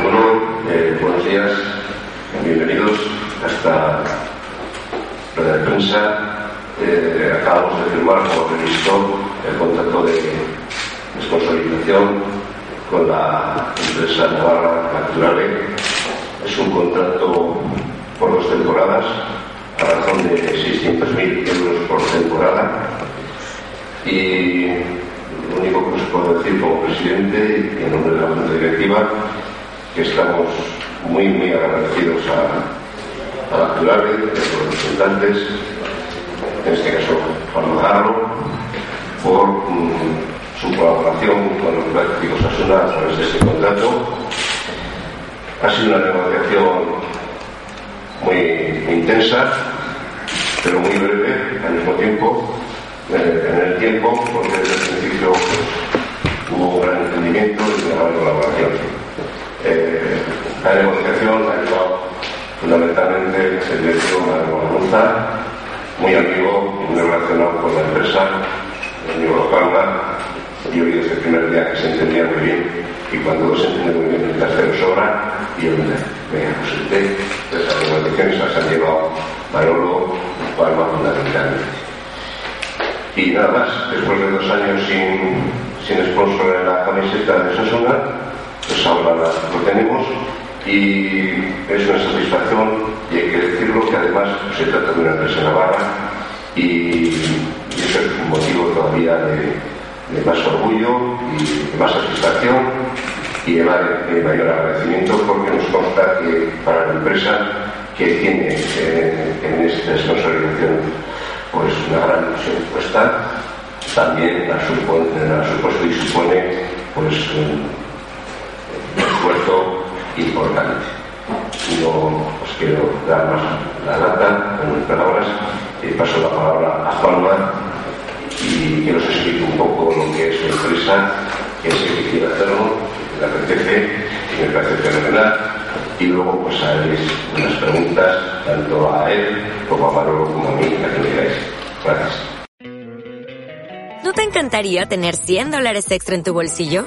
Bueno, eh, buenos días, bienvenidos a esta rueda de prensa. Eh, acabamos de firmar, como previsto, el contrato de sponsorización con la empresa Navarra Naturale. Es un contrato por dos temporadas, a razón de 600.000 euros por temporada. Y lo único que os puedo decir como presidente y en nombre de la Junta Directiva que estamos muy, muy agradecidos a, a la ciudad, a los representantes, en este caso Juan Majarro, por mm, su colaboración con los prácticos Asuna a través de este contrato. Ha sido una negociación muy, intensa, pero muy breve al mismo tiempo, eh, en el tiempo, porque desde el principio hubo un gran entendimiento y una gran colaboración. Eh, la negociación ha llevado fundamentalmente el director Manuel González, muy amigo muy relacionado con la empresa, el amigo Lopalma, y hoy desde el primer día que se entendía muy bien, y cuando se entiende muy bien, el tercero sobra, y yo me, presenté, esas negociaciones las han llevado Manolo Palma fundamentalmente. Y nada más, después de dos años sin, sin sponsor en la camiseta de Sasuna, pues ahora lo tenemos y es una satisfacción y hay que decirlo que además se trata de una empresa navarra y, eso es un motivo todavía de, más orgullo y de más satisfacción y de, mayor agradecimiento porque nos consta que para la empresa que tiene eh, en esta consolidación pues una gran puesta también ha, supuesto y supone pues importante. No os quiero dar más la lata con mis palabras, y paso la palabra a Juanma y que nos explique un poco lo que es su empresa, que sé que quiere hacerlo, que le apetece, me parece fenomenal. Y luego pues haréis unas preguntas tanto a él como a Manolo como a mí, a quien queráis. Gracias. ¿No te encantaría tener 100 dólares extra en tu bolsillo?